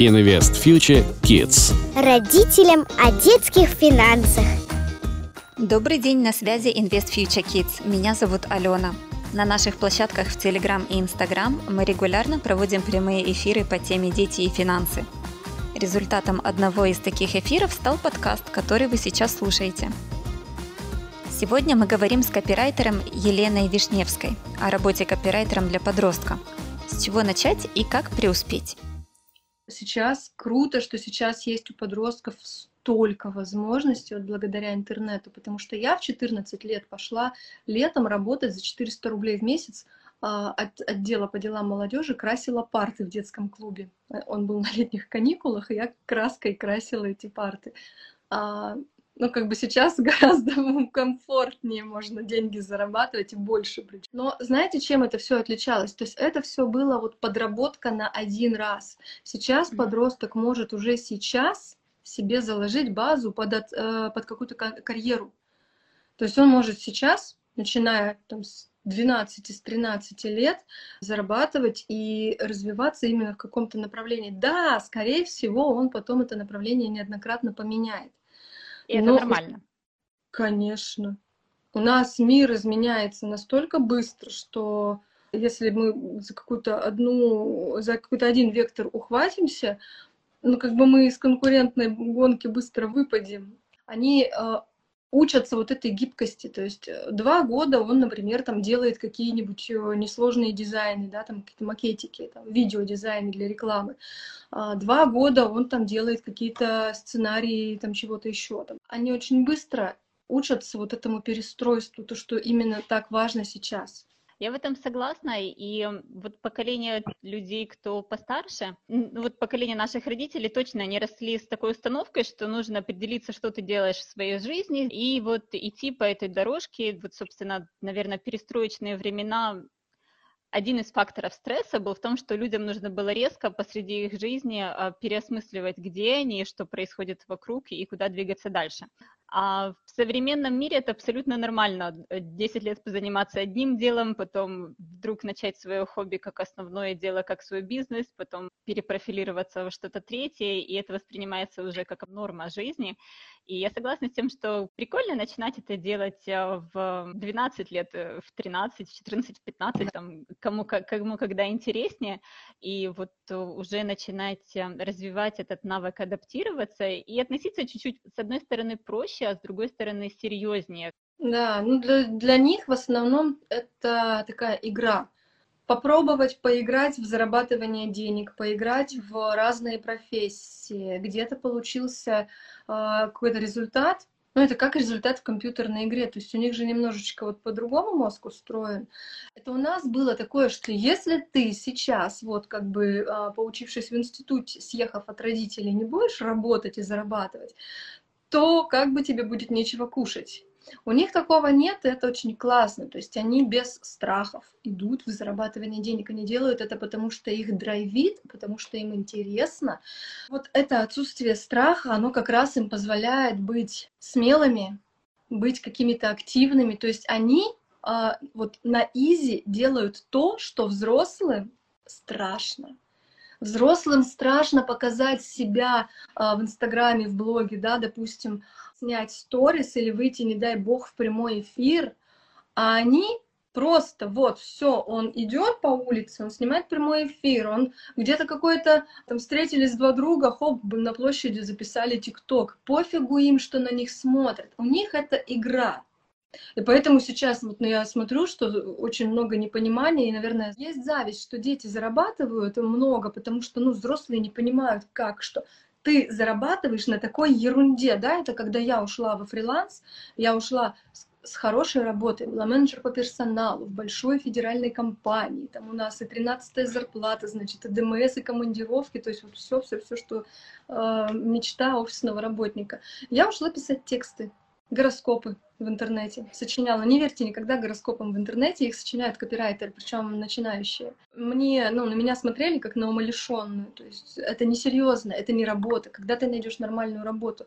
Invest Future Kids. Родителям о детских финансах. Добрый день, на связи Invest Future Kids. Меня зовут Алена. На наших площадках в Telegram и Instagram мы регулярно проводим прямые эфиры по теме «Дети и финансы». Результатом одного из таких эфиров стал подкаст, который вы сейчас слушаете. Сегодня мы говорим с копирайтером Еленой Вишневской о работе копирайтером для подростка. С чего начать и как преуспеть? Сейчас круто, что сейчас есть у подростков столько возможностей вот благодаря интернету, потому что я в 14 лет пошла летом работать за 400 рублей в месяц а, от отдела по делам молодежи красила парты в детском клубе. Он был на летних каникулах, и я краской красила эти парты. А, ну, как бы сейчас гораздо комфортнее можно деньги зарабатывать и больше причем. Но знаете, чем это все отличалось? То есть это все было вот подработка на один раз. Сейчас подросток может уже сейчас себе заложить базу под, э, под какую-то карьеру. То есть он может сейчас, начиная там, с 12, с 13 лет, зарабатывать и развиваться именно в каком-то направлении. Да, скорее всего, он потом это направление неоднократно поменяет. И это ну, нормально. Конечно. У нас мир изменяется настолько быстро, что если мы за какую-то одну, за какой-то один вектор ухватимся, ну, как бы мы из конкурентной гонки быстро выпадем. Они э, учатся вот этой гибкости. То есть э, два года он, например, там делает какие-нибудь э, несложные дизайны, да, там какие-то макетики, там, видеодизайны для рекламы. А два года он там делает какие-то сценарии, там чего-то еще. Там. Они очень быстро учатся вот этому перестройству, то, что именно так важно сейчас. Я в этом согласна, и вот поколение людей, кто постарше, вот поколение наших родителей точно не росли с такой установкой, что нужно определиться, что ты делаешь в своей жизни, и вот идти по этой дорожке, вот, собственно, наверное, перестроечные времена один из факторов стресса был в том, что людям нужно было резко посреди их жизни а, переосмысливать, где они, что происходит вокруг и куда двигаться дальше. А в современном мире это абсолютно нормально. 10 лет позаниматься одним делом, потом вдруг начать свое хобби как основное дело, как свой бизнес, потом перепрофилироваться во что-то третье, и это воспринимается уже как норма жизни. И я согласна с тем, что прикольно начинать это делать э, в 12 лет, э, в 13, в 14, в 15, там, кому, кому когда интереснее, и вот уже начинать э, развивать этот навык адаптироваться и относиться чуть-чуть, с одной стороны, проще, а с другой стороны, серьезнее. Да, ну для, для них в основном это такая игра попробовать поиграть в зарабатывание денег, поиграть в разные профессии. Где-то получился э, какой-то результат, ну, это как результат в компьютерной игре. То есть у них же немножечко вот по-другому мозг устроен. Это у нас было такое, что если ты сейчас, вот как бы а, поучившись в институте, съехав от родителей, не будешь работать и зарабатывать, то как бы тебе будет нечего кушать. У них такого нет, и это очень классно. То есть они без страхов идут в зарабатывание денег. Они делают это потому, что их драйвит, потому что им интересно. Вот это отсутствие страха, оно как раз им позволяет быть смелыми, быть какими-то активными. То есть они а, вот на изи делают то, что взрослым страшно. Взрослым страшно показать себя а, в Инстаграме, в блоге, да, допустим, снять сторис или выйти, не дай бог, в прямой эфир, а они просто вот все, он идет по улице, он снимает прямой эфир, он где-то какой-то там встретились два друга, хоп, на площади записали ТикТок. Пофигу им, что на них смотрят. У них это игра. И поэтому сейчас вот ну, я смотрю, что очень много непонимания, и, наверное, есть зависть, что дети зарабатывают много, потому что, ну, взрослые не понимают, как, что ты зарабатываешь на такой ерунде, да, это когда я ушла во фриланс, я ушла с, с хорошей работы, была менеджер по персоналу в большой федеральной компании, там у нас и 13 зарплата, значит, и ДМС, и командировки, то есть вот все, все, все, что э, мечта офисного работника. Я ушла писать тексты, гороскопы в интернете сочиняла. Не верьте никогда гороскопам в интернете, их сочиняют копирайтеры, причем начинающие. Мне, ну, на меня смотрели как на умалишенную, то есть это несерьезно, это не работа. Когда ты найдешь нормальную работу?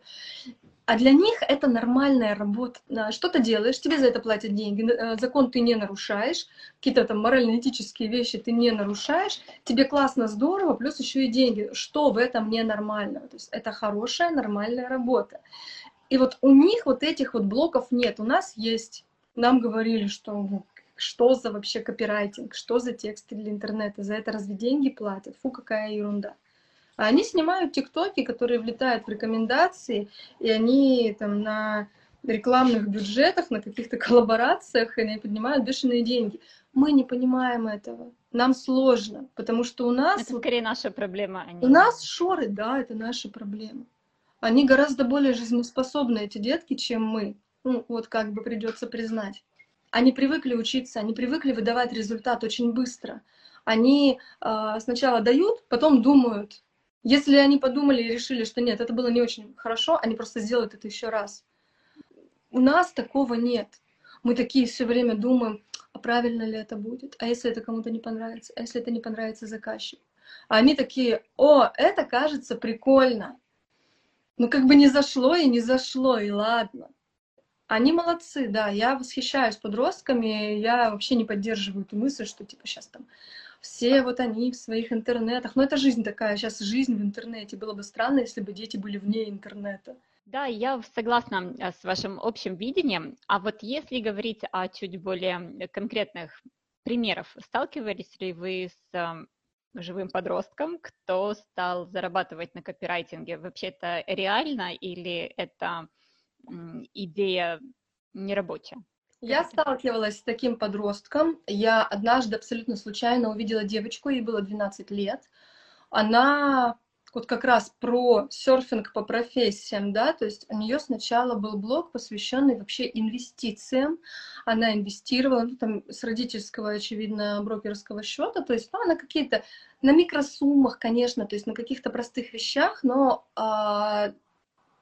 А для них это нормальная работа. Что ты делаешь, тебе за это платят деньги, э, закон ты не нарушаешь, какие-то там морально-этические вещи ты не нарушаешь, тебе классно, здорово, плюс еще и деньги. Что в этом ненормально? То есть это хорошая, нормальная работа. И вот у них вот этих вот блоков нет. У нас есть. Нам говорили, что что за вообще копирайтинг, что за тексты для интернета, за это разве деньги платят? Фу, какая ерунда. А они снимают тиктоки, которые влетают в рекомендации, и они там на рекламных бюджетах, на каких-то коллаборациях, и они поднимают бешеные деньги. Мы не понимаем этого. Нам сложно, потому что у нас... Это скорее наша проблема. А не... У нас шоры, да, это наша проблема. Они гораздо более жизнеспособны, эти детки, чем мы. Ну, вот как бы придется признать. Они привыкли учиться, они привыкли выдавать результат очень быстро. Они э, сначала дают, потом думают, если они подумали и решили, что нет, это было не очень хорошо, они просто сделают это еще раз. У нас такого нет. Мы такие все время думаем, а правильно ли это будет, а если это кому-то не понравится, а если это не понравится заказчику. А они такие, о, это кажется прикольно. Ну как бы не зашло и не зашло, и ладно. Они молодцы, да, я восхищаюсь подростками, я вообще не поддерживаю эту мысль, что типа сейчас там все вот они в своих интернетах. Но это жизнь такая, сейчас жизнь в интернете. Было бы странно, если бы дети были вне интернета. Да, я согласна э, с вашим общим видением. А вот если говорить о чуть более конкретных примерах, сталкивались ли вы с эм, живым подростком, кто стал зарабатывать на копирайтинге? Вообще это реально или это идея нерабочая? Я сталкивалась с таким подростком. Я однажды абсолютно случайно увидела девочку, ей было 12 лет. Она вот как раз про серфинг по профессиям, да, то есть у нее сначала был блог, посвященный вообще инвестициям. Она инвестировала, ну, там, с родительского, очевидно, брокерского счета, то есть, ну, она какие-то на микросуммах, конечно, то есть на каких-то простых вещах, но, а,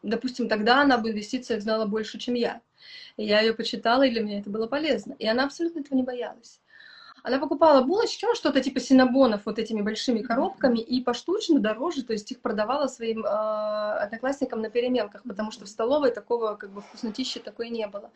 допустим, тогда она об инвестициях знала больше, чем я. Я ее почитала, и для меня это было полезно. И она абсолютно этого не боялась. Она покупала булочки, ну, что-то типа синабонов вот этими большими коробками, и поштучно дороже, то есть их продавала своим э, одноклассникам на переменках, потому что в столовой такого как бы вкуснотища такой не было.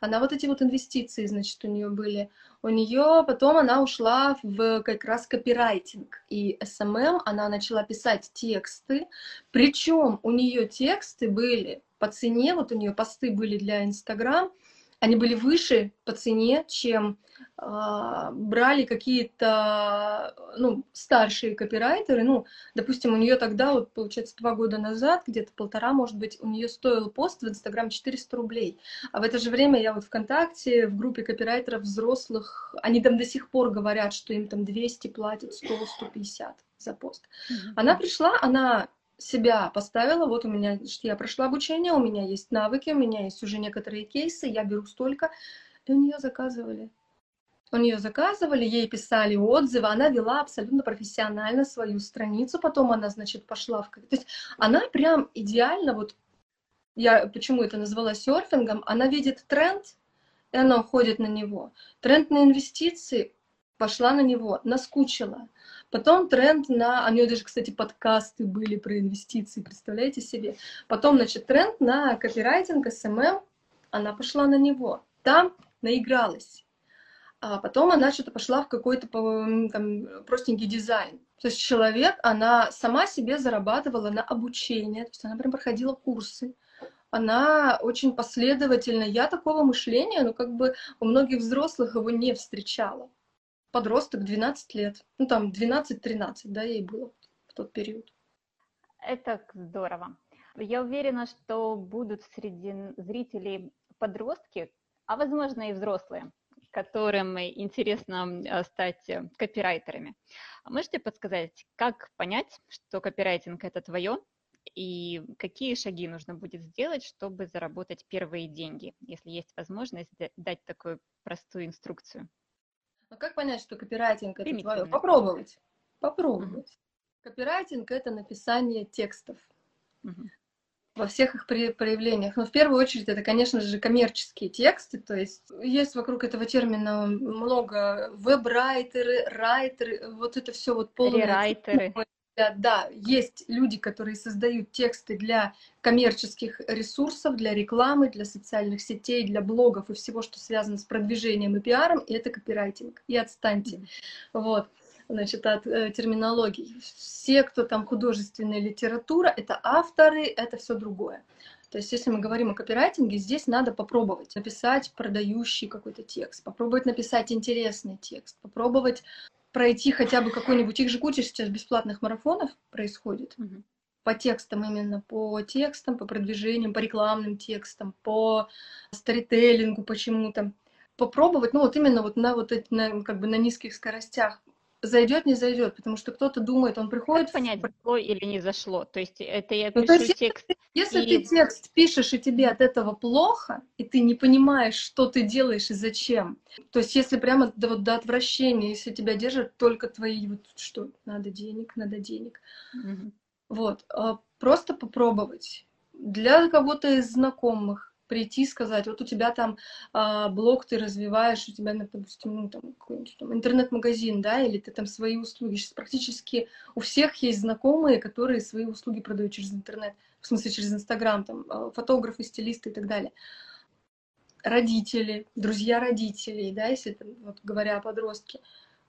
Она вот эти вот инвестиции, значит, у нее были. У нее потом она ушла в как раз копирайтинг, и SMM она начала писать тексты, причем у нее тексты были по цене, вот у нее посты были для Инстаграм, они были выше по цене, чем э, брали какие-то ну, старшие копирайтеры. Ну, допустим, у нее тогда, вот, получается, два года назад, где-то полтора, может быть, у нее стоил пост в Инстаграм 400 рублей. А в это же время я вот ВКонтакте, в группе копирайтеров взрослых, они там до сих пор говорят, что им там 200 платят, 100, 150 за пост. Mm-hmm. Она пришла, она себя поставила, вот у меня, я прошла обучение, у меня есть навыки, у меня есть уже некоторые кейсы, я беру столько, и у нее заказывали. У нее заказывали, ей писали отзывы, она вела абсолютно профессионально свою страницу, потом она, значит, пошла в... То есть она прям идеально, вот я почему это назвала серфингом, она видит тренд, и она уходит на него. Тренд на инвестиции, пошла на него, наскучила. Потом тренд на... А у нее даже, кстати, подкасты были про инвестиции, представляете себе? Потом, значит, тренд на копирайтинг, SMM, она пошла на него. Там наигралась. А потом она что-то пошла в какой-то там, простенький дизайн. То есть человек, она сама себе зарабатывала на обучение, то есть она прям проходила курсы, она очень последовательна. Я такого мышления, ну, как бы у многих взрослых его не встречала подросток, 12 лет. Ну, там 12-13, да, ей было в тот период. Это здорово. Я уверена, что будут среди зрителей подростки, а возможно и взрослые, которым интересно э, стать э, копирайтерами. Можете подсказать, как понять, что копирайтинг это твое, и какие шаги нужно будет сделать, чтобы заработать первые деньги, если есть возможность дать такую простую инструкцию? А как понять, что копирайтинг это твое? Попробовать. Попробовать. Угу. Копирайтинг это написание текстов. Угу. Во всех их проявлениях. Но в первую очередь это, конечно же, коммерческие тексты. То есть есть вокруг этого термина много веб-райтеры, райтеры, вот это все вот полное. Рерайтеры. Да, есть люди, которые создают тексты для коммерческих ресурсов, для рекламы, для социальных сетей, для блогов и всего, что связано с продвижением и пиаром, и это копирайтинг. И отстаньте. Вот значит, от э, терминологии. Все, кто там художественная литература, это авторы, это все другое. То есть, если мы говорим о копирайтинге, здесь надо попробовать написать продающий какой-то текст, попробовать написать интересный текст, попробовать пройти хотя бы какой-нибудь, их же куча сейчас бесплатных марафонов происходит. Mm-hmm. По текстам именно, по текстам, по продвижениям, по рекламным текстам, по сторителлингу почему-то. Попробовать, ну вот именно вот на вот эти, на, как бы на низких скоростях зайдет, не зайдет, потому что кто-то думает, он приходит... Как понять, зашло или не зашло? То есть это я пишу ну, есть, текст... Если, и... ты текст пишешь, и тебе от этого плохо, и ты не понимаешь, что ты делаешь и зачем, то есть если прямо до, вот, до отвращения, если тебя держат только твои вот что, надо денег, надо денег. Угу. Вот, а, просто попробовать. Для кого-то из знакомых, прийти и сказать, вот у тебя там а, блог ты развиваешь, у тебя, допустим, ну, там, там, интернет-магазин, да, или ты там свои услуги. Сейчас практически у всех есть знакомые, которые свои услуги продают через интернет, в смысле через Инстаграм, там, а, фотографы, стилисты и так далее. Родители, друзья родителей, да, если там, вот, говоря о подростке,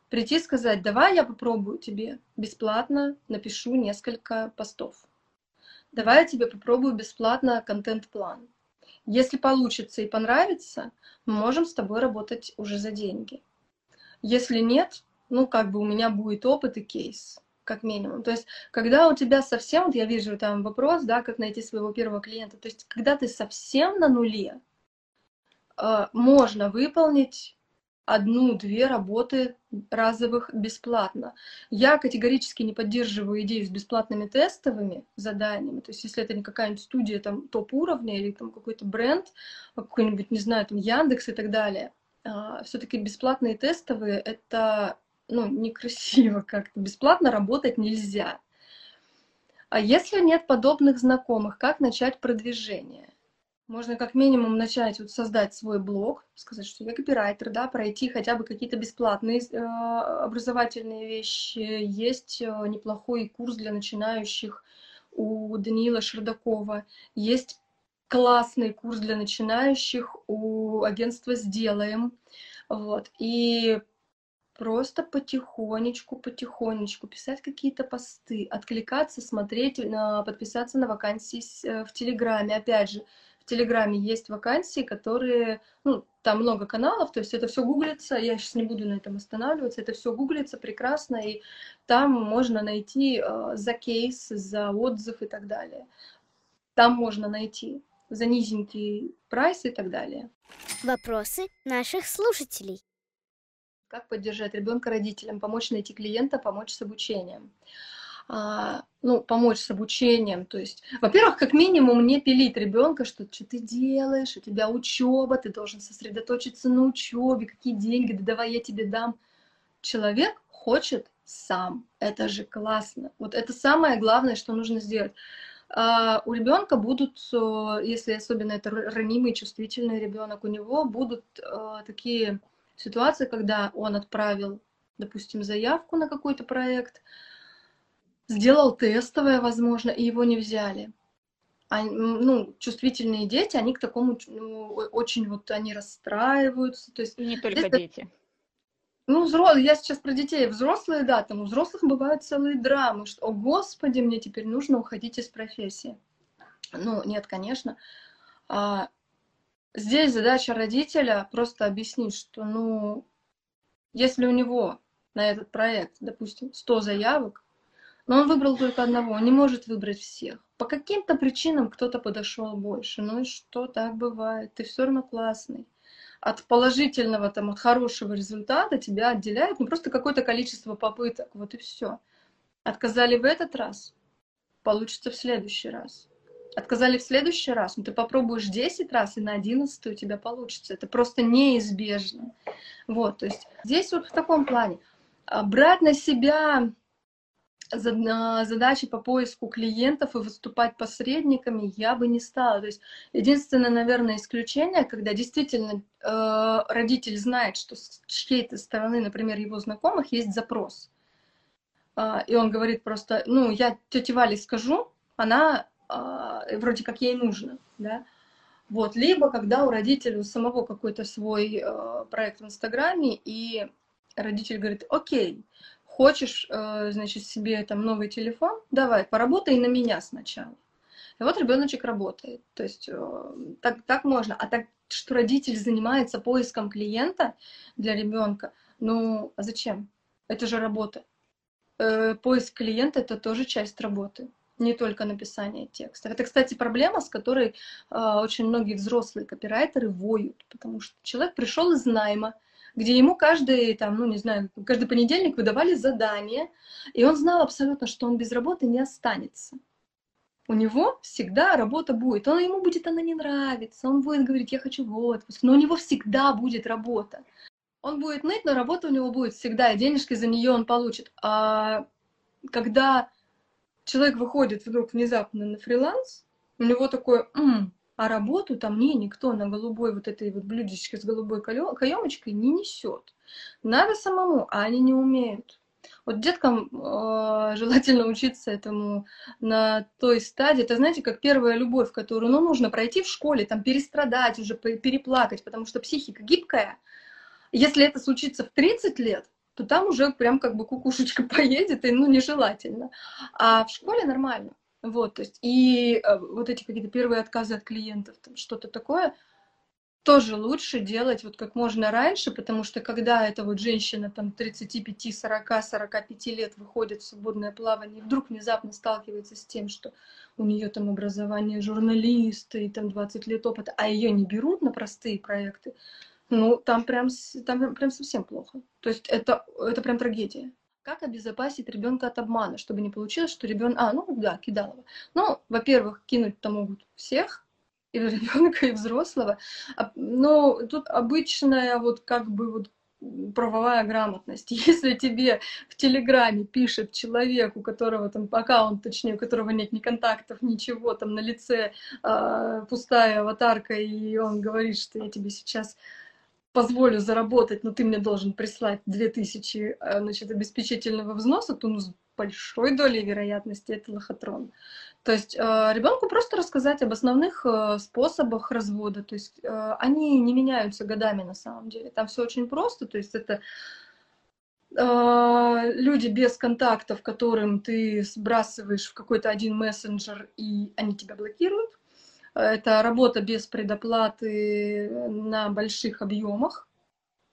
прийти и сказать, давай я попробую тебе бесплатно, напишу несколько постов. Давай я тебе попробую бесплатно контент-план если получится и понравится, мы можем с тобой работать уже за деньги. Если нет, ну, как бы у меня будет опыт и кейс, как минимум. То есть, когда у тебя совсем, вот я вижу там вопрос, да, как найти своего первого клиента, то есть, когда ты совсем на нуле, э, можно выполнить одну-две работы разовых бесплатно. Я категорически не поддерживаю идею с бесплатными тестовыми заданиями. То есть, если это не какая-нибудь студия там топ-уровня или там какой-то бренд, какой-нибудь, не знаю, там Яндекс и так далее, а, все-таки бесплатные тестовые это ну, некрасиво как-то. Бесплатно работать нельзя. А если нет подобных знакомых, как начать продвижение? Можно как минимум начать вот создать свой блог, сказать, что я копирайтер, да, пройти хотя бы какие-то бесплатные э, образовательные вещи. Есть э, неплохой курс для начинающих у Даниила Шердакова. Есть классный курс для начинающих у агентства «Сделаем». Вот. И просто потихонечку, потихонечку писать какие-то посты, откликаться, смотреть, подписаться на вакансии э, в Телеграме. Опять же, Телеграме есть вакансии, которые, ну, там много каналов, то есть это все гуглится, я сейчас не буду на этом останавливаться, это все гуглится прекрасно, и там можно найти э, за кейс, за отзыв и так далее. Там можно найти за низенький прайс и так далее. Вопросы наших слушателей. Как поддержать ребенка родителям, помочь найти клиента, помочь с обучением. Ну, помочь с обучением. То есть, во-первых, как минимум не пилить ребенка, что что ты делаешь, у тебя учеба, ты должен сосредоточиться на учебе, какие деньги, да давай я тебе дам. Человек хочет сам. Это же классно. Вот это самое главное, что нужно сделать. А у ребенка будут, если особенно это ранимый, чувствительный ребенок, у него будут а, такие ситуации, когда он отправил, допустим, заявку на какой-то проект, сделал тестовое, возможно, и его не взяли. А, ну, чувствительные дети, они к такому ну, очень вот, они расстраиваются. То есть, не только это... дети. Ну, взрослые, я сейчас про детей. Взрослые, да, там у взрослых бывают целые драмы, что, о господи, мне теперь нужно уходить из профессии. Ну, нет, конечно. А, здесь задача родителя просто объяснить, что, ну, если у него на этот проект, допустим, 100 заявок, но он выбрал только одного, он не может выбрать всех. По каким-то причинам кто-то подошел больше. Ну и что, так бывает. Ты все равно классный. От положительного, там, от хорошего результата тебя отделяет ну, просто какое-то количество попыток. Вот и все. Отказали в этот раз, получится в следующий раз. Отказали в следующий раз, ну ты попробуешь 10 раз, и на 11 у тебя получится. Это просто неизбежно. Вот, то есть здесь вот в таком плане. Брать на себя задачи по поиску клиентов и выступать посредниками я бы не стала. То есть единственное, наверное, исключение, когда действительно э, родитель знает, что с чьей-то стороны, например, его знакомых есть запрос. а, и он говорит просто, ну, я тете Вале скажу, она а, вроде как ей нужно, да, вот, либо когда у родителей у самого какой-то свой э, проект в Инстаграме, и родитель говорит, окей, хочешь, э, значит, себе там новый телефон, давай, поработай на меня сначала. И вот ребеночек работает. То есть э, так, так можно. А так, что родитель занимается поиском клиента для ребенка, ну, а зачем? Это же работа. Э, поиск клиента это тоже часть работы не только написание текстов. Это, кстати, проблема, с которой очень многие взрослые копирайтеры воют, потому что человек пришел из найма, где ему каждый, там, ну, не знаю, каждый понедельник выдавали задание, и он знал абсолютно, что он без работы не останется. У него всегда работа будет. Он, ему будет она не нравиться, он будет говорить, я хочу в отпуск, но у него всегда будет работа. Он будет ныть, но работа у него будет всегда, и денежки за нее он получит. А когда человек выходит вдруг внезапно на фриланс, у него такое, М, а работу там мне никто на голубой вот этой вот блюдечке с голубой каемочкой не несет. Надо самому, а они не умеют. Вот деткам э, желательно учиться этому на той стадии. Это, знаете, как первая любовь, которую ну, нужно пройти в школе, там перестрадать, уже переплакать, потому что психика гибкая. Если это случится в 30 лет, то там уже прям как бы кукушечка поедет, и ну нежелательно. А в школе нормально. Вот, то есть, и э, вот эти какие-то первые отказы от клиентов, там что-то такое, тоже лучше делать вот как можно раньше, потому что когда эта вот женщина там 35, 40, 45 лет выходит в свободное плавание вдруг внезапно сталкивается с тем, что у нее там образование журналиста и там 20 лет опыта, а ее не берут на простые проекты, ну, там прям, там прям совсем плохо. То есть это, это прям трагедия. Как обезопасить ребенка от обмана, чтобы не получилось, что ребенок... А, ну да, кидалово. Ну, во-первых, кинуть-то могут всех, и ребенка, и взрослого. А, но тут обычная вот как бы вот правовая грамотность. Если тебе в Телеграме пишет человек, у которого там аккаунт, точнее, у которого нет ни контактов, ничего, там на лице э, пустая аватарка, и он говорит, что я тебе сейчас позволю заработать, но ты мне должен прислать 2000 э, значит, обеспечительного взноса, то ну, с большой долей вероятности это лохотрон. То есть э, ребенку просто рассказать об основных э, способах развода. То есть они не меняются годами на самом деле. Там все очень просто. То есть это люди без контактов, которым ты сбрасываешь в какой-то один мессенджер, и они тебя блокируют. Это работа без предоплаты на больших объемах.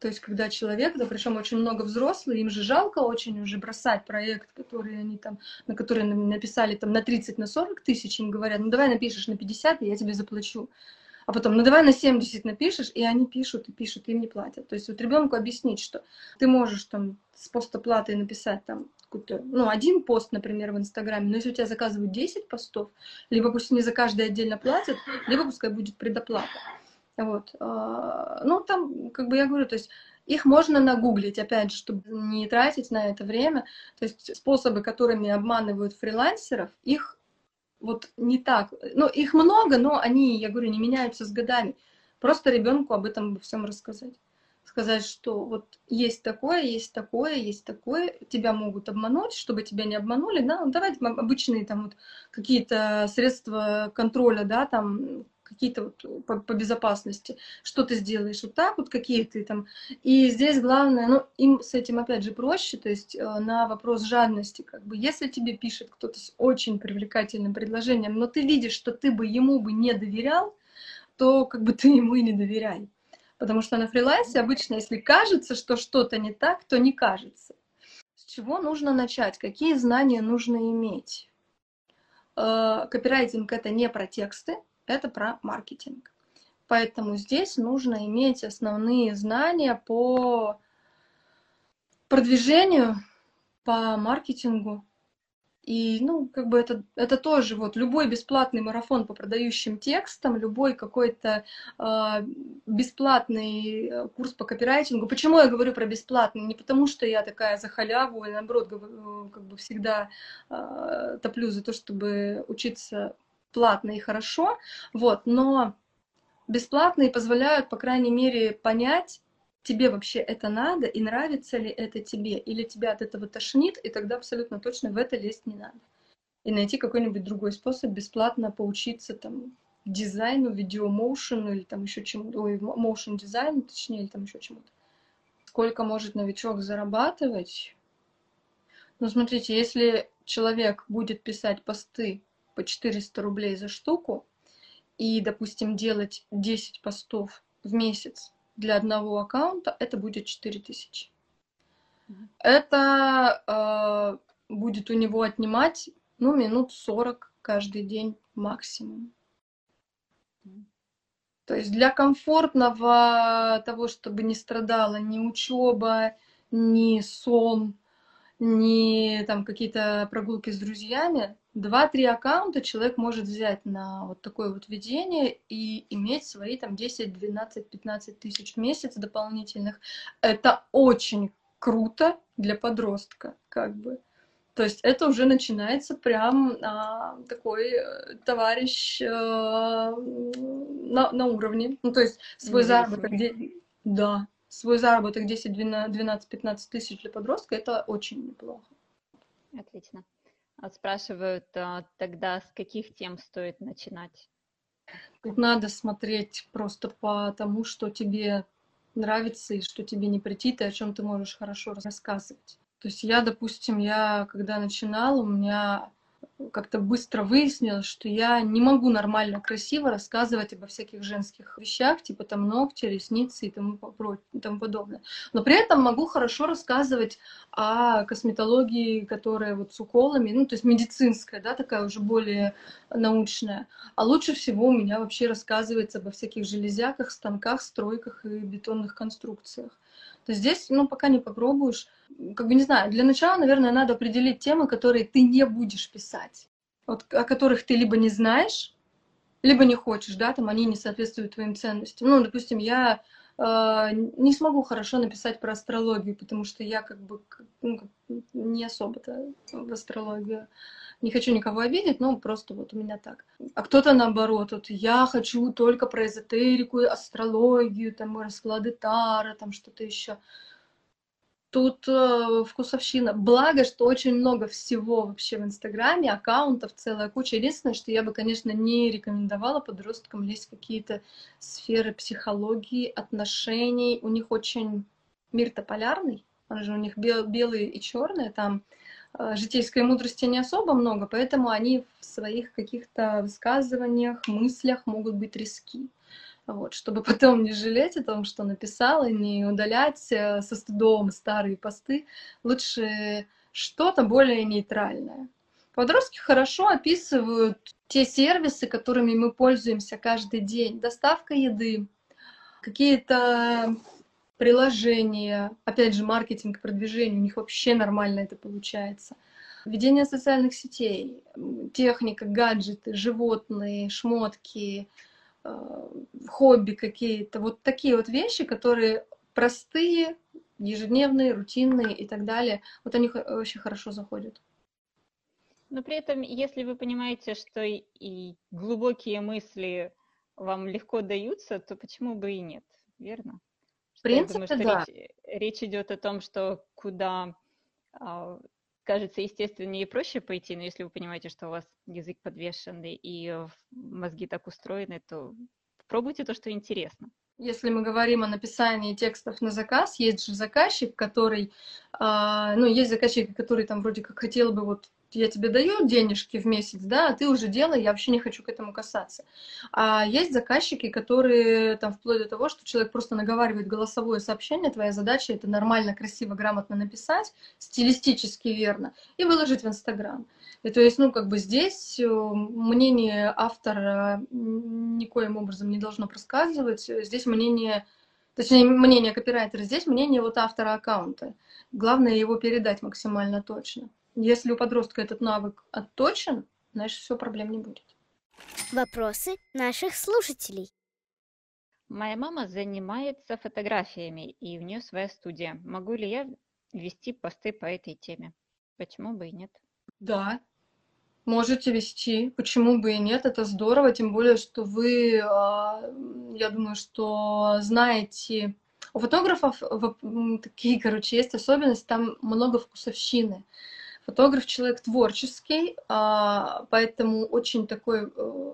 То есть, когда человек, да, причем очень много взрослых, им же жалко очень уже бросать проект, который они там, на который написали там на 30, на 40 тысяч, им говорят, ну давай напишешь на 50, и я тебе заплачу. А потом, ну давай на 70 напишешь, и они пишут и пишут, им не платят. То есть вот ребенку объяснить, что ты можешь там с постоплатой написать там какой-то, ну, один пост, например, в Инстаграме, но если у тебя заказывают 10 постов, либо пусть не за каждый отдельно платят, либо пускай будет предоплата. Вот. А, ну, там, как бы я говорю, то есть их можно нагуглить, опять же, чтобы не тратить на это время. То есть способы, которыми обманывают фрилансеров, их вот не так. Ну, их много, но они, я говорю, не меняются с годами. Просто ребенку об этом всем рассказать сказать, что вот есть такое, есть такое, есть такое, тебя могут обмануть, чтобы тебя не обманули, да, ну, давайте обычные там вот какие-то средства контроля, да, там какие-то вот по, по безопасности, что ты сделаешь вот так вот, какие ты там. И здесь главное, ну, им с этим опять же проще, то есть э, на вопрос жадности, как бы, если тебе пишет кто-то с очень привлекательным предложением, но ты видишь, что ты бы ему бы не доверял, то как бы ты ему и не доверяй. Потому что на фрилансе обычно, если кажется, что что-то не так, то не кажется. С чего нужно начать? Какие знания нужно иметь? Э, копирайтинг — это не про тексты, это про маркетинг. Поэтому здесь нужно иметь основные знания по продвижению, по маркетингу, и, ну, как бы это, это тоже вот любой бесплатный марафон по продающим текстам, любой какой-то а, э, бесплатный курс по копирайтингу. Почему я говорю про бесплатный? Не потому, что я такая за халяву, и наоборот, э, как бы всегда э, топлю за то, чтобы учиться платно и хорошо, вот, но бесплатные позволяют, по крайней мере, понять, тебе вообще это надо и нравится ли это тебе, или тебя от этого тошнит, и тогда абсолютно точно в это лезть не надо. И найти какой-нибудь другой способ бесплатно поучиться там дизайну, видеомоушену или там еще чему-то, ой, моушен дизайну, точнее, или там еще чему-то. Сколько может новичок зарабатывать? Ну, смотрите, если человек будет писать посты по 400 рублей за штуку и, допустим, делать 10 постов в месяц для одного аккаунта, это будет 4000. Это э, будет у него отнимать, ну, минут 40 каждый день максимум. То есть для комфортного того, чтобы не страдала ни учеба, ни сон, ни там какие-то прогулки с друзьями, два-три аккаунта человек может взять на вот такое вот ведение и иметь свои там 10, 12, 15 тысяч в месяц дополнительных. Это очень круто для подростка, как бы. То есть это уже начинается прям а, такой э, товарищ а, на, на уровне. Ну, то есть свой заработок, да, свой заработок 10, 12, 15 тысяч для подростка, это очень неплохо. Отлично. Вот спрашивают а, тогда, с каких тем стоит начинать? Тут надо смотреть просто по тому, что тебе нравится и что тебе не претит, и о чем ты можешь хорошо рассказывать. То есть я, допустим, я когда начинала, у меня как-то быстро выяснилось, что я не могу нормально, красиво рассказывать обо всяких женских вещах, типа там ногти, ресницы и тому, и тому подобное. Но при этом могу хорошо рассказывать о косметологии, которая вот с уколами, ну, то есть медицинская, да, такая уже более научная. А лучше всего у меня вообще рассказывается обо всяких железяках, станках, стройках и бетонных конструкциях то здесь, ну, пока не попробуешь, как бы не знаю, для начала, наверное, надо определить темы, которые ты не будешь писать, вот, о которых ты либо не знаешь, либо не хочешь, да, там они не соответствуют твоим ценностям. Ну, допустим, я не смогу хорошо написать про астрологию, потому что я как бы ну, не особо-то в астрологию не хочу никого обидеть, но просто вот у меня так. А кто-то наоборот, вот я хочу только про эзотерику, астрологию, там расклады Тара, там что-то еще. Тут э, вкусовщина. Благо, что очень много всего вообще в Инстаграме, аккаунтов целая куча. Единственное, что я бы, конечно, не рекомендовала подросткам лезть в какие-то сферы психологии, отношений. У них очень мир-то полярный. Он же у них бел, белые и черные. Там Э, житейской мудрости не особо много, поэтому они в своих каких-то высказываниях, мыслях могут быть риски. Вот, чтобы потом не жалеть о том, что написала, не удалять э, со стыдом старые посты, лучше что-то более нейтральное. Подростки хорошо описывают те сервисы, которыми мы пользуемся каждый день. Доставка еды, какие-то приложения, опять же, маркетинг, продвижение, у них вообще нормально это получается. Ведение социальных сетей, техника, гаджеты, животные, шмотки, хобби какие-то. Вот такие вот вещи, которые простые, ежедневные, рутинные и так далее. Вот они очень хорошо заходят. Но при этом, если вы понимаете, что и глубокие мысли вам легко даются, то почему бы и нет, верно? В принципе, думаю, да. Речь, речь идет о том, что куда а, кажется естественнее и проще пойти, но если вы понимаете, что у вас язык подвешенный и мозги так устроены, то пробуйте то, что интересно. Если мы говорим о написании текстов на заказ, есть же заказчик, который, э, ну, есть заказчик, который там вроде как хотел бы вот я тебе даю денежки в месяц, да, а ты уже делай, я вообще не хочу к этому касаться. А есть заказчики, которые там вплоть до того, что человек просто наговаривает голосовое сообщение, твоя задача это нормально, красиво, грамотно написать, стилистически верно, и выложить в Инстаграм. И то есть, ну, как бы здесь э, мнение автора никоим образом не должно просказывать, здесь мнение, точнее, мнение копирайтера, здесь мнение вот автора аккаунта. Главное его передать максимально точно. Если у подростка этот навык отточен, значит, все, проблем не будет. Вопросы наших слушателей. Моя мама занимается фотографиями, и у нее своя студия. Могу ли я вести посты по этой теме? Почему бы и нет? Да, можете вести. Почему бы и нет? Это здорово, тем более, что вы, а, я думаю, что знаете У фотографов такие, короче, есть особенность, там много вкусовщины. Фотограф человек творческий, а, поэтому очень такой э,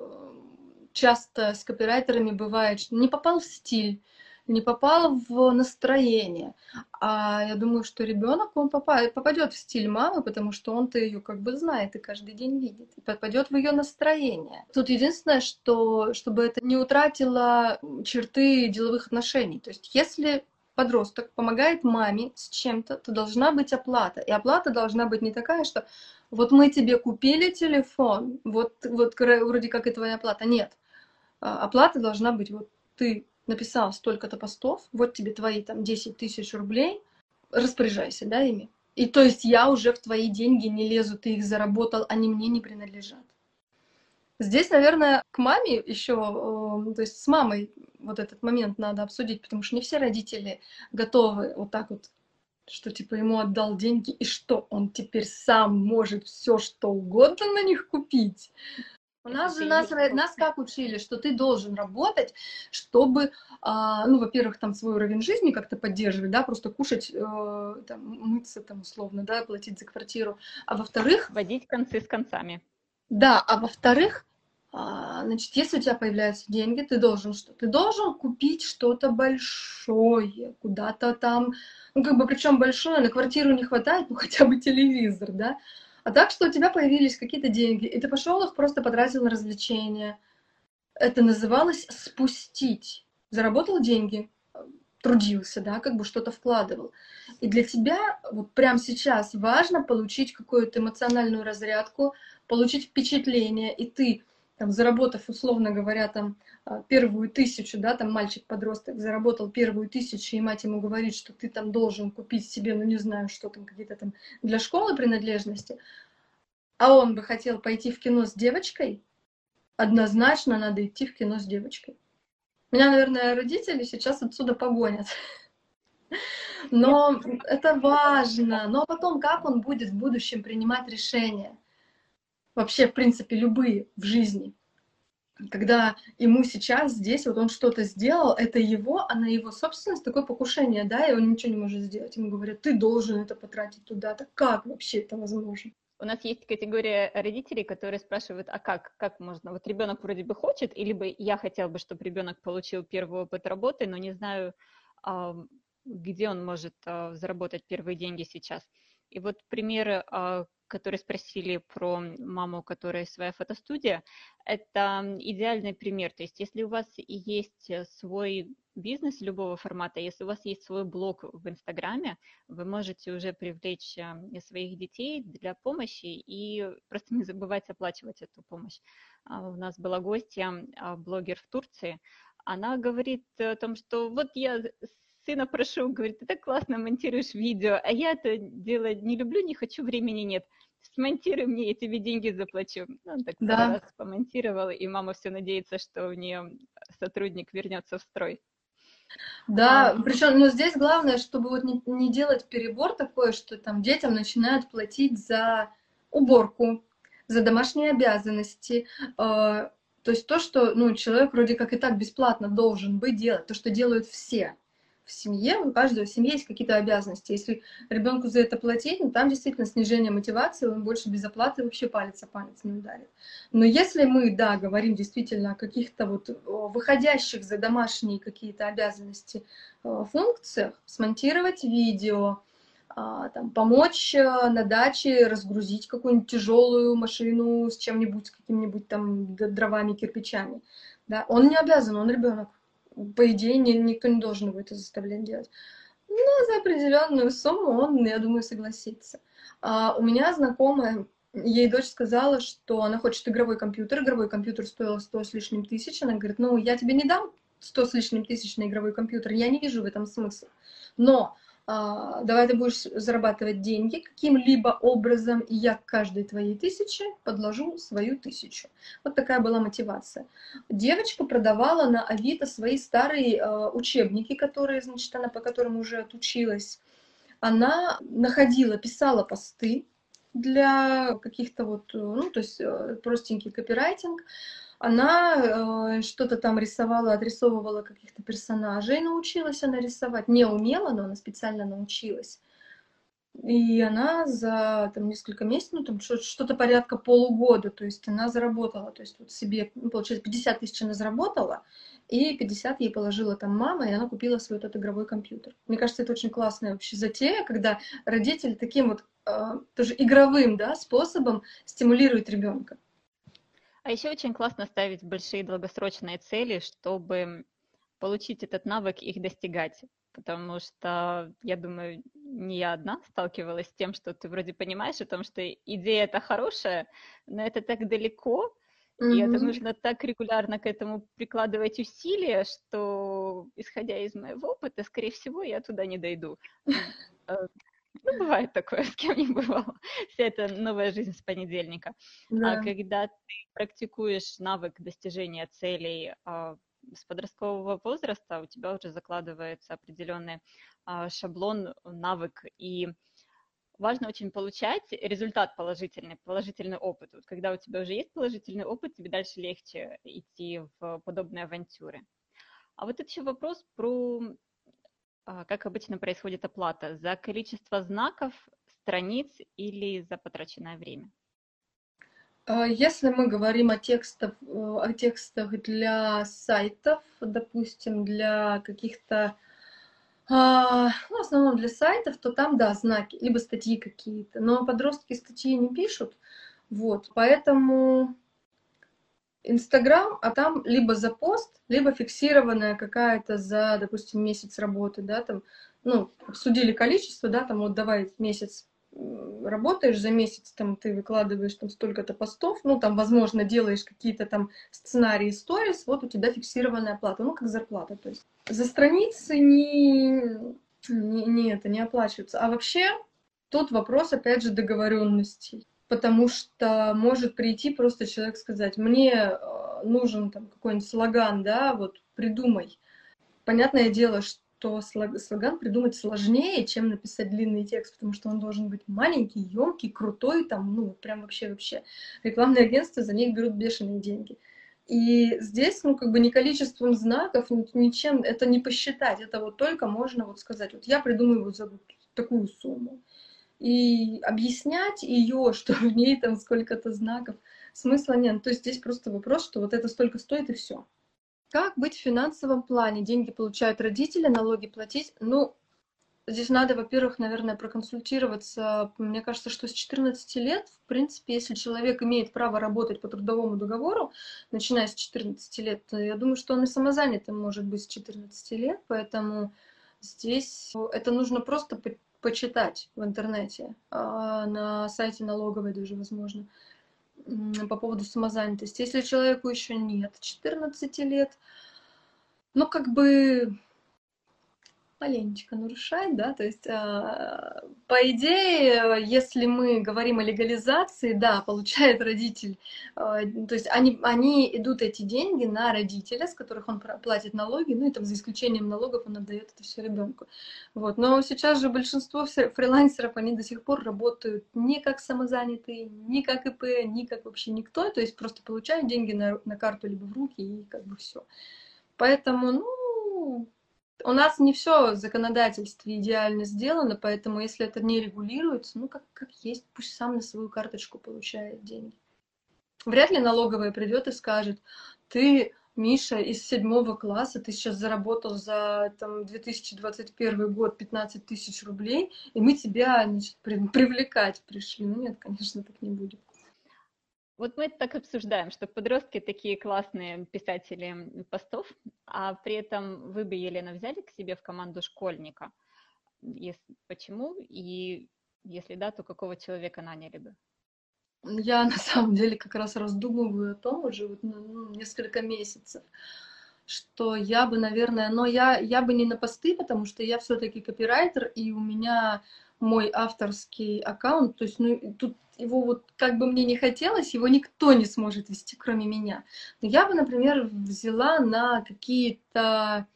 часто с копирайтерами бывает, что не попал в стиль, не попал в настроение. А я думаю, что ребенок он попадет в стиль мамы, потому что он-то ее как бы знает и каждый день видит, и попадет в ее настроение. Тут единственное, что чтобы это не утратило черты деловых отношений. То есть если подросток помогает маме с чем-то, то должна быть оплата. И оплата должна быть не такая, что вот мы тебе купили телефон, вот, вот вроде как и твоя оплата. Нет. А, оплата должна быть вот ты написал столько-то постов, вот тебе твои там 10 тысяч рублей, распоряжайся, да, ими. И то есть я уже в твои деньги не лезу, ты их заработал, они мне не принадлежат. Здесь, наверное, к маме еще, то есть с мамой вот этот момент надо обсудить, потому что не все родители готовы вот так вот, что типа ему отдал деньги, и что он теперь сам может все что угодно на них купить. У нас же нас, нас как учили, что ты должен работать, чтобы, а, ну, во-первых, там свой уровень жизни как-то поддерживать, да, просто кушать, э, там, мыться, там, условно, да, платить за квартиру. А во-вторых... Водить концы с концами. Да, а во-вторых, значит, если у тебя появляются деньги, ты должен что? Ты должен купить что-то большое, куда-то там, ну, как бы, причем большое, на квартиру не хватает, ну, хотя бы телевизор, да, а так, что у тебя появились какие-то деньги, и ты пошел их просто потратил на развлечения. Это называлось спустить. Заработал деньги, трудился, да, как бы что-то вкладывал. И для тебя вот прямо сейчас важно получить какую-то эмоциональную разрядку, получить впечатление, и ты, там, заработав, условно говоря, там, а, первую тысячу, да, там мальчик-подросток заработал первую тысячу, и мать ему говорит, что ты там должен купить себе, ну не знаю, что там, какие-то там для школы принадлежности, а он бы хотел пойти в кино с девочкой, однозначно надо идти в кино с девочкой. Меня, наверное, родители сейчас отсюда погонят. Но это важно. Но потом, как он будет в будущем принимать решения? Вообще, в принципе, любые в жизни когда ему сейчас здесь вот он что-то сделал, это его, а на его собственность такое покушение, да, и он ничего не может сделать. Ему говорят, ты должен это потратить туда. Так как вообще это возможно? У нас есть категория родителей, которые спрашивают, а как, как можно? Вот ребенок вроде бы хочет, или бы я хотел бы, чтобы ребенок получил первый опыт работы, но не знаю, где он может а, заработать первые деньги сейчас. И вот примеры, а, которые спросили про маму, у которой своя фотостудия, это идеальный пример. То есть если у вас есть свой бизнес любого формата, если у вас есть свой блог в Инстаграме, вы можете уже привлечь а, своих детей для помощи и просто не забывать оплачивать эту помощь. А, у нас была гостья, блогер в Турции, она говорит о том, что вот я сына прошу, говорит, ты так классно монтируешь видео, а я это делать не люблю, не хочу, времени нет. Смонтируй мне, я тебе деньги заплачу. Ну, он так да. раз помонтировал, и мама все надеется, что у нее сотрудник вернется в строй. Да, а, причем, ну, здесь главное, чтобы вот не, не делать перебор такой, что там детям начинают платить за уборку, за домашние обязанности, э, то есть то, что, ну, человек вроде как и так бесплатно должен быть делать, то, что делают все в семье, у каждого в семье есть какие-то обязанности. Если ребенку за это платить, ну, там действительно снижение мотивации, он больше без оплаты вообще палец о палец не ударит. Но если мы, да, говорим действительно о каких-то вот выходящих за домашние какие-то обязанности функциях, смонтировать видео, а, там, помочь э, на даче разгрузить какую-нибудь тяжелую машину с чем-нибудь, с какими-нибудь там дровами, кирпичами. Да? Он не обязан, он ребенок по идее, ни, никто не должен его это заставлять делать. Но за определенную сумму он, я думаю, согласится. А у меня знакомая, ей дочь сказала, что она хочет игровой компьютер. Игровой компьютер стоил 100 с лишним тысяч. Она говорит, ну, я тебе не дам 100 с лишним тысяч на игровой компьютер, я не вижу в этом смысла. Но давай ты будешь зарабатывать деньги каким-либо образом, и я к каждой твоей тысяче подложу свою тысячу. Вот такая была мотивация. Девочка продавала на Авито свои старые а, учебники, которые, значит, она по которым уже отучилась. Она находила, писала посты для каких-то вот, ну, то есть э, простенький копирайтинг, Она э, что-то там рисовала, отрисовывала каких-то персонажей, научилась она рисовать. Не умела, но она специально научилась. И она за там, несколько месяцев, ну там что-то порядка полугода, то есть она заработала, то есть вот себе, ну, получается, 50 тысяч она заработала, и 50 ей положила там мама, и она купила свой этот игровой компьютер. Мне кажется, это очень классная вообще затея, когда родители таким вот э, тоже игровым да, способом стимулируют ребенка. А еще очень классно ставить большие долгосрочные цели, чтобы получить этот навык их достигать потому что, я думаю, не я одна сталкивалась с тем, что ты вроде понимаешь о том, что идея это хорошая, но это так далеко, mm-hmm. и это нужно так регулярно к этому прикладывать усилия, что, исходя из моего опыта, скорее всего, я туда не дойду. Ну, бывает такое, с кем не бывало. Вся эта новая жизнь с понедельника. А да. А когда ты практикуешь навык достижения целей а, с подросткового возраста у тебя уже закладывается определенный а, шаблон, навык, и важно очень получать результат положительный, положительный опыт. Вот когда у тебя уже есть положительный опыт, тебе дальше легче идти в подобные авантюры. А вот это еще вопрос про, как обычно происходит оплата, за количество знаков, страниц или за потраченное время. А если мы говорим о текстах, э, о текстах для сайтов, допустим, для каких-то, а, ну, в основном для сайтов, то там, да, знаки, либо статьи какие-то. Но подростки статьи не пишут, вот, поэтому Инстаграм, а там либо за пост, либо фиксированная какая-то за, допустим, месяц работы, да, там, ну, обсудили количество, да, там, вот давай месяц работаешь за месяц, там ты выкладываешь там столько-то постов, ну там, возможно, делаешь какие-то там сценарии, сторис, вот у тебя фиксированная оплата, ну как зарплата, то есть за страницы не, не, не это не оплачивается. А вообще тут вопрос, опять же, договоренностей, потому что может прийти просто человек сказать, мне э, нужен там какой-нибудь слоган, да, вот придумай. Понятное дело, что слоган придумать сложнее, чем написать длинный текст, потому что он должен быть маленький, емкий, крутой, там, ну, прям вообще-вообще. Рекламные агентства за них берут бешеные деньги. И здесь, ну, как бы не количеством знаков, ничем это не посчитать. Это вот только можно вот сказать, вот я придумаю вот за такую сумму. И объяснять ее, что в ней там сколько-то знаков, смысла нет. То есть здесь просто вопрос, что вот это столько стоит и все. Как быть в финансовом плане? Деньги получают родители, налоги платить. Ну, здесь надо, во-первых, наверное, проконсультироваться. Мне кажется, что с 14 лет, в принципе, если человек имеет право работать по трудовому договору, начиная с 14 лет, то я думаю, что он и самозанятым может быть с 14 лет, поэтому здесь это нужно просто почитать в интернете, а на сайте налоговой даже, возможно по поводу самозанятости. Если человеку еще нет 14 лет, ну, как бы маленечко нарушать, да, то есть, э, по идее, если мы говорим о легализации, да, получает родитель, э, то есть они, они идут эти деньги на родителя, с которых он платит налоги, ну и там за исключением налогов он отдает это все ребенку. Вот. Но сейчас же большинство фрилансеров, они до сих пор работают не как самозанятые, не как ИП, не как вообще никто, то есть просто получают деньги на, на карту либо в руки и как бы все. Поэтому, ну, у нас не все в законодательстве идеально сделано, поэтому если это не регулируется, ну как, как есть, пусть сам на свою карточку получает деньги. Вряд ли налоговая придет и скажет, ты, Миша, из седьмого класса, ты сейчас заработал за там, 2021 год 15 тысяч рублей, и мы тебя значит, привлекать пришли. Ну нет, конечно, так не будет. Вот мы так обсуждаем, что подростки такие классные писатели постов, а при этом вы бы, Елена, взяли к себе в команду школьника? Если, почему? И если да, то какого человека наняли бы? Я на самом деле как раз раздумываю о том уже вот, ну, ну несколько месяцев, что я бы, наверное, но я, я бы не на посты, потому что я все-таки копирайтер, и у меня мой авторский аккаунт, то есть, ну, тут его вот как бы мне не хотелось, его никто не сможет вести, кроме меня. Но я бы, например, взяла на какие-то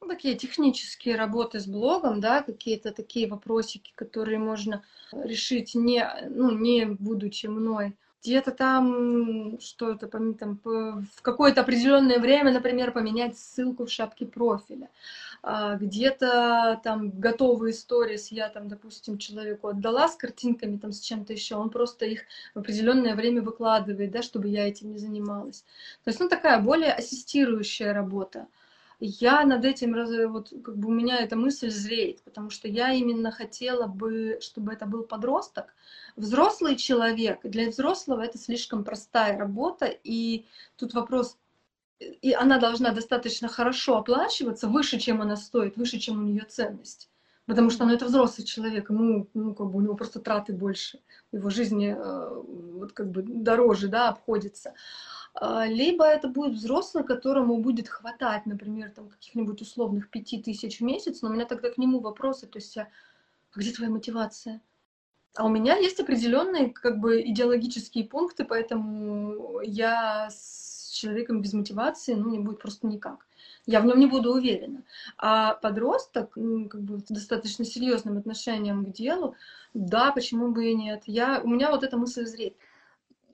ну, такие технические работы с блогом, да, какие-то такие вопросики, которые можно решить не, ну, не будучи мной. где-то там что-то там, в какое-то определенное время, например, поменять ссылку в шапке профиля. А, где-то там готовые сторис я там, допустим, человеку отдала с картинками, там, с чем-то еще, он просто их в определенное время выкладывает, да, чтобы я этим не занималась. То есть, ну, такая более ассистирующая работа я над этим, вот как бы у меня эта мысль зреет, потому что я именно хотела бы, чтобы это был подросток. Взрослый человек, для взрослого это слишком простая работа, и тут вопрос, и она должна достаточно хорошо оплачиваться, выше, чем она стоит, выше, чем у нее ценность. Потому что ну, это взрослый человек, ему, ну, как бы, у него просто траты больше, его жизни э, вот, как бы дороже да, обходится. А, либо это будет взрослый, которому будет хватать, например, там каких-нибудь условных пяти тысяч в месяц, но у меня тогда к нему вопросы, то есть, а где твоя мотивация? А у меня есть определенные как бы идеологические пункты, поэтому я с человеком без мотивации, ну, не будет просто никак. Я в нем не буду уверена. А подросток, ну, как бы, с достаточно серьезным отношением к делу, да, почему бы и нет. Я, у меня вот эта мысль зреет.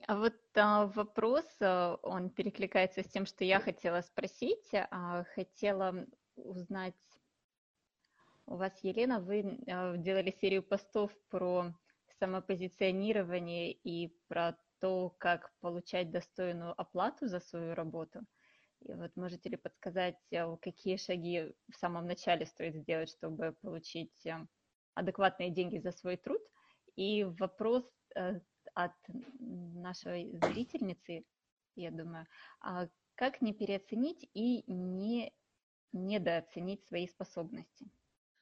А вот а, вопрос, а, он перекликается с тем, что я хотела спросить. А, хотела узнать у вас, Елена, вы а, делали серию постов про самопозиционирование и про то, как получать достойную оплату за свою работу. И вот можете ли подсказать, а, какие шаги в самом начале стоит сделать, чтобы получить а, адекватные деньги за свой труд? И вопрос э, от нашей зрительницы, я думаю, а как не переоценить и не недооценить свои способности?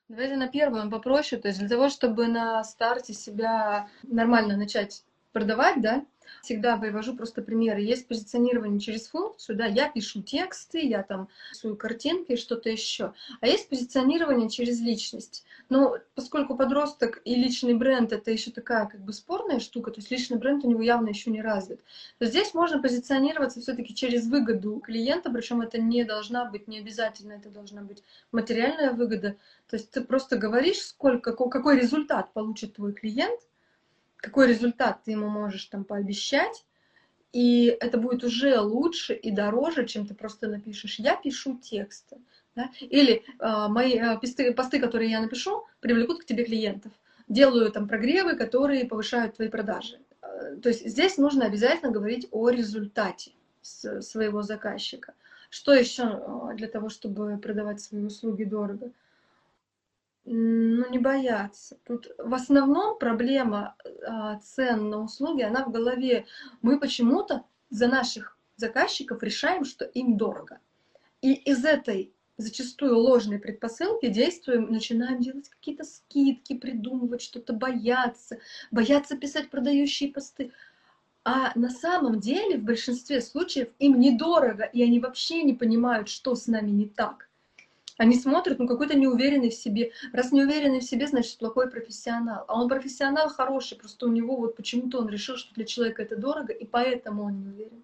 Давайте на первом попроще. То есть для того, чтобы на старте себя нормально начать продавать, да, всегда вывожу просто примеры. Есть позиционирование через функцию, да, я пишу тексты, я там рисую картинки что-то еще. А есть позиционирование через личность. Но поскольку подросток и личный бренд это еще такая как бы спорная штука, то есть личный бренд у него явно еще не развит, то здесь можно позиционироваться все-таки через выгоду клиента, причем это не должна быть, не обязательно это должна быть материальная выгода. То есть ты просто говоришь, сколько, какой результат получит твой клиент, какой результат ты ему можешь там пообещать, и это будет уже лучше и дороже, чем ты просто напишешь. Я пишу тексты. Да? Или э, мои э, посты, посты, которые я напишу, привлекут к тебе клиентов. Делаю там прогревы, которые повышают твои продажи. Э, то есть здесь нужно обязательно говорить о результате своего заказчика. Что еще э, для того, чтобы продавать свои услуги дорого? Ну, не бояться. Тут в основном проблема а, цен на услуги, она в голове. Мы почему-то за наших заказчиков решаем, что им дорого. И из этой зачастую ложной предпосылки действуем, начинаем делать какие-то скидки, придумывать что-то, бояться, бояться писать продающие посты. А на самом деле в большинстве случаев им недорого, и они вообще не понимают, что с нами не так. Они смотрят, ну какой-то неуверенный в себе. Раз неуверенный в себе, значит плохой профессионал. А он профессионал хороший, просто у него вот почему-то он решил, что для человека это дорого, и поэтому он не уверен.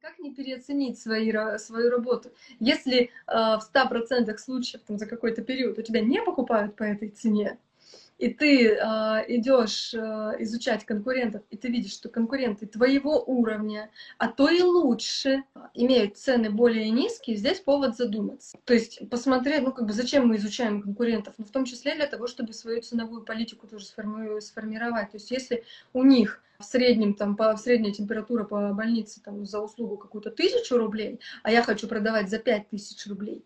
Как не переоценить свои, свою работу? Если э, в 100% случаев там, за какой-то период у тебя не покупают по этой цене, и ты э, идешь э, изучать конкурентов, и ты видишь, что конкуренты твоего уровня, а то и лучше, имеют цены более низкие, здесь повод задуматься. То есть посмотреть, ну как бы зачем мы изучаем конкурентов, ну в том числе для того, чтобы свою ценовую политику тоже сформи сформировать. То есть если у них в среднем там по средняя температура по больнице там за услугу какую-то тысячу рублей, а я хочу продавать за пять тысяч рублей,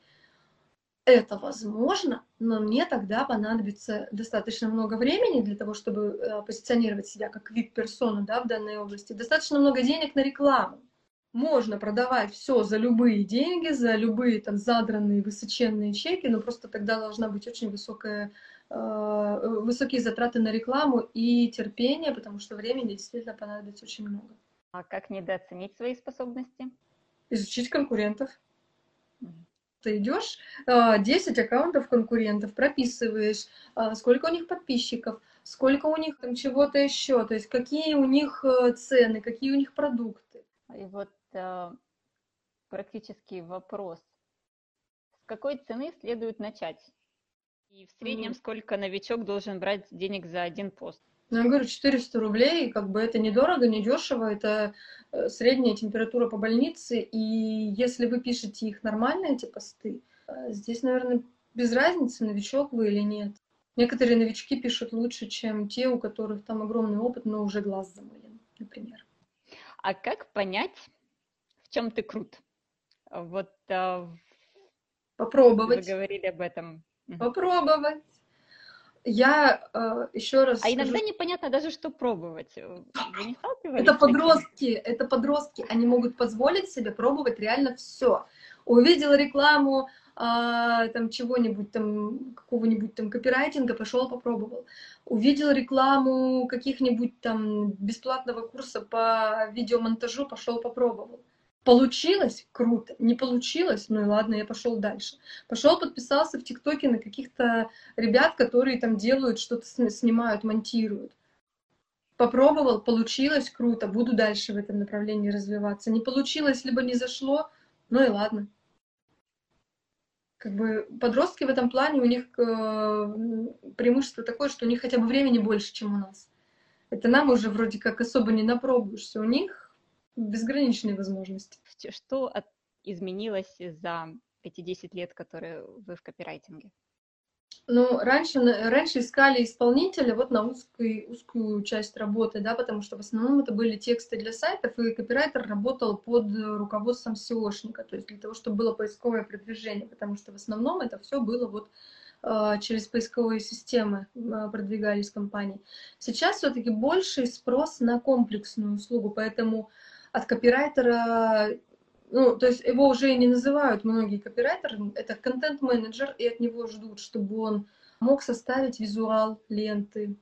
это возможно, но мне тогда понадобится достаточно много времени для того, чтобы э, позиционировать себя как вид персоны да, в данной области. Достаточно много денег на рекламу. Можно продавать все за любые деньги, за любые там задранные высоченные чеки, но просто тогда должна быть очень высокая, э, высокие затраты на рекламу и терпение, потому что времени действительно понадобится очень много. А как недооценить свои способности? Изучить конкурентов ты идешь, 10 а, аккаунтов конкурентов, прописываешь, а, сколько у них подписчиков, сколько у них там чего-то еще, то есть какие у них э, цены, какие у них продукты. И вот э, практический вопрос. С какой цены следует начать? И в среднем mm-hmm. сколько новичок должен брать денег за один пост? Ну, я говорю, 400 рублей, как бы это недорого, недешево, это э, средняя температура по больнице, и если вы пишете их нормально, эти посты, э, здесь, наверное, без разницы, новичок вы или нет. Некоторые новички пишут лучше, чем те, у которых там огромный опыт, но уже глаз замылен, например. А как понять, в чем ты крут? Вот а, попробовать. Вы говорили об этом. Попробовать. Я э, еще раз. А скажу... иногда непонятно даже, что пробовать. Вы не Это подростки, это подростки. Они могут позволить себе пробовать реально все. Увидела рекламу а, там чего-нибудь там, какого-нибудь там копирайтинга, пошел попробовал. Увидел рекламу каких-нибудь там бесплатного курса по видеомонтажу, пошел попробовал. Получилось? Круто. Не получилось? Ну и ладно, я пошел дальше. Пошел, подписался в ТикТоке на каких-то ребят, которые там делают, что-то снимают, монтируют. Попробовал, получилось, круто, буду дальше в этом направлении развиваться. Не получилось, либо не зашло, ну и ладно как бы подростки в этом плане, у них э, преимущество такое, что у них хотя бы времени больше, чем у нас. Это нам уже вроде как особо не напробуешься, у них безграничные возможности. Что от... изменилось за эти 10 лет, которые вы в копирайтинге? Ну, раньше, раньше искали исполнителя вот на узкую, узкую часть работы, да, потому что в основном это были тексты для сайтов, и копирайтер работал под руководством SEOшника, то есть для того, чтобы было поисковое продвижение, потому что в основном это все было вот э, через поисковые системы э, продвигались компании. Сейчас все-таки больший спрос на комплексную услугу, поэтому от копирайтера ну, то есть его уже не называют многие копирайтеры, это контент-менеджер, и от него ждут, чтобы он мог составить визуал ленты,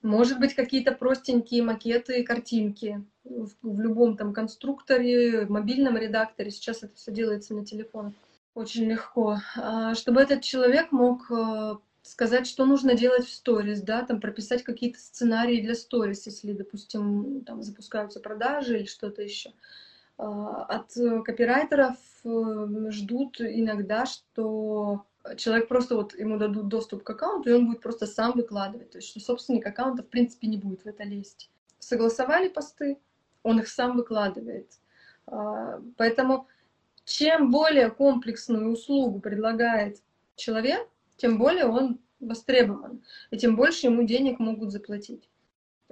может быть, какие-то простенькие макеты, картинки в, в любом там конструкторе, мобильном редакторе. Сейчас это все делается на телефонах очень легко. А, чтобы этот человек мог э, сказать, что нужно делать в сторис, да, там прописать какие-то сценарии для сторис, если, допустим, там запускаются продажи или что-то еще. А, от копирайтеров э, ждут иногда, что человек просто вот ему дадут доступ к аккаунту, и он будет просто сам выкладывать. То есть, что собственник аккаунта, в принципе, не будет в это лезть. Согласовали посты, он их сам выкладывает. А, поэтому чем более комплексную услугу предлагает человек, тем более он востребован, и тем больше ему денег могут заплатить.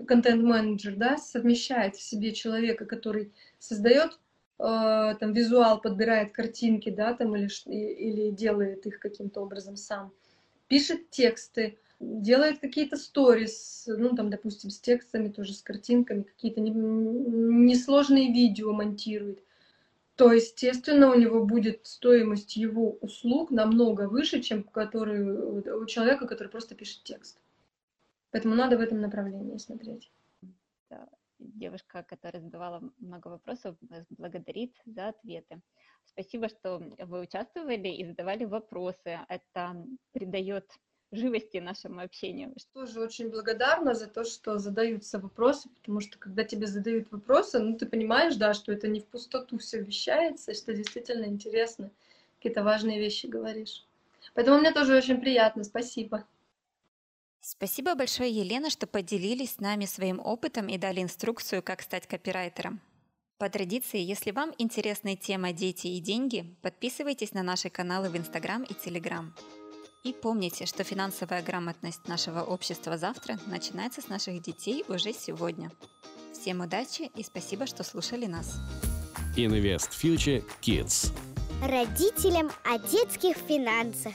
Контент-менеджер, да, совмещает в себе человека, который создает э, там визуал, подбирает картинки, да, там или, или делает их каким-то образом сам, пишет тексты, делает какие-то сторис, ну, там, допустим, с текстами, тоже с картинками, какие-то несложные видео монтирует, то, естественно, у него будет стоимость его услуг намного выше, чем который, у человека, который просто пишет текст. Поэтому надо в этом направлении смотреть. Девушка, которая задавала много вопросов, благодарит за ответы. Спасибо, что вы участвовали и задавали вопросы. Это придает живости нашему общению. Тоже очень благодарна за то, что задаются вопросы, потому что когда тебе задают вопросы, ну ты понимаешь, да, что это не в пустоту все вещается, что действительно интересно, какие-то важные вещи говоришь. Поэтому мне тоже очень приятно, спасибо. Спасибо большое, Елена, что поделились с нами своим опытом и дали инструкцию, как стать копирайтером. По традиции, если вам интересна тема «Дети и деньги», подписывайтесь на наши каналы в Инстаграм и Телеграм. И помните, что финансовая грамотность нашего общества завтра начинается с наших детей уже сегодня. Всем удачи и спасибо, что слушали нас. Invest Future Kids. Родителям о детских финансах.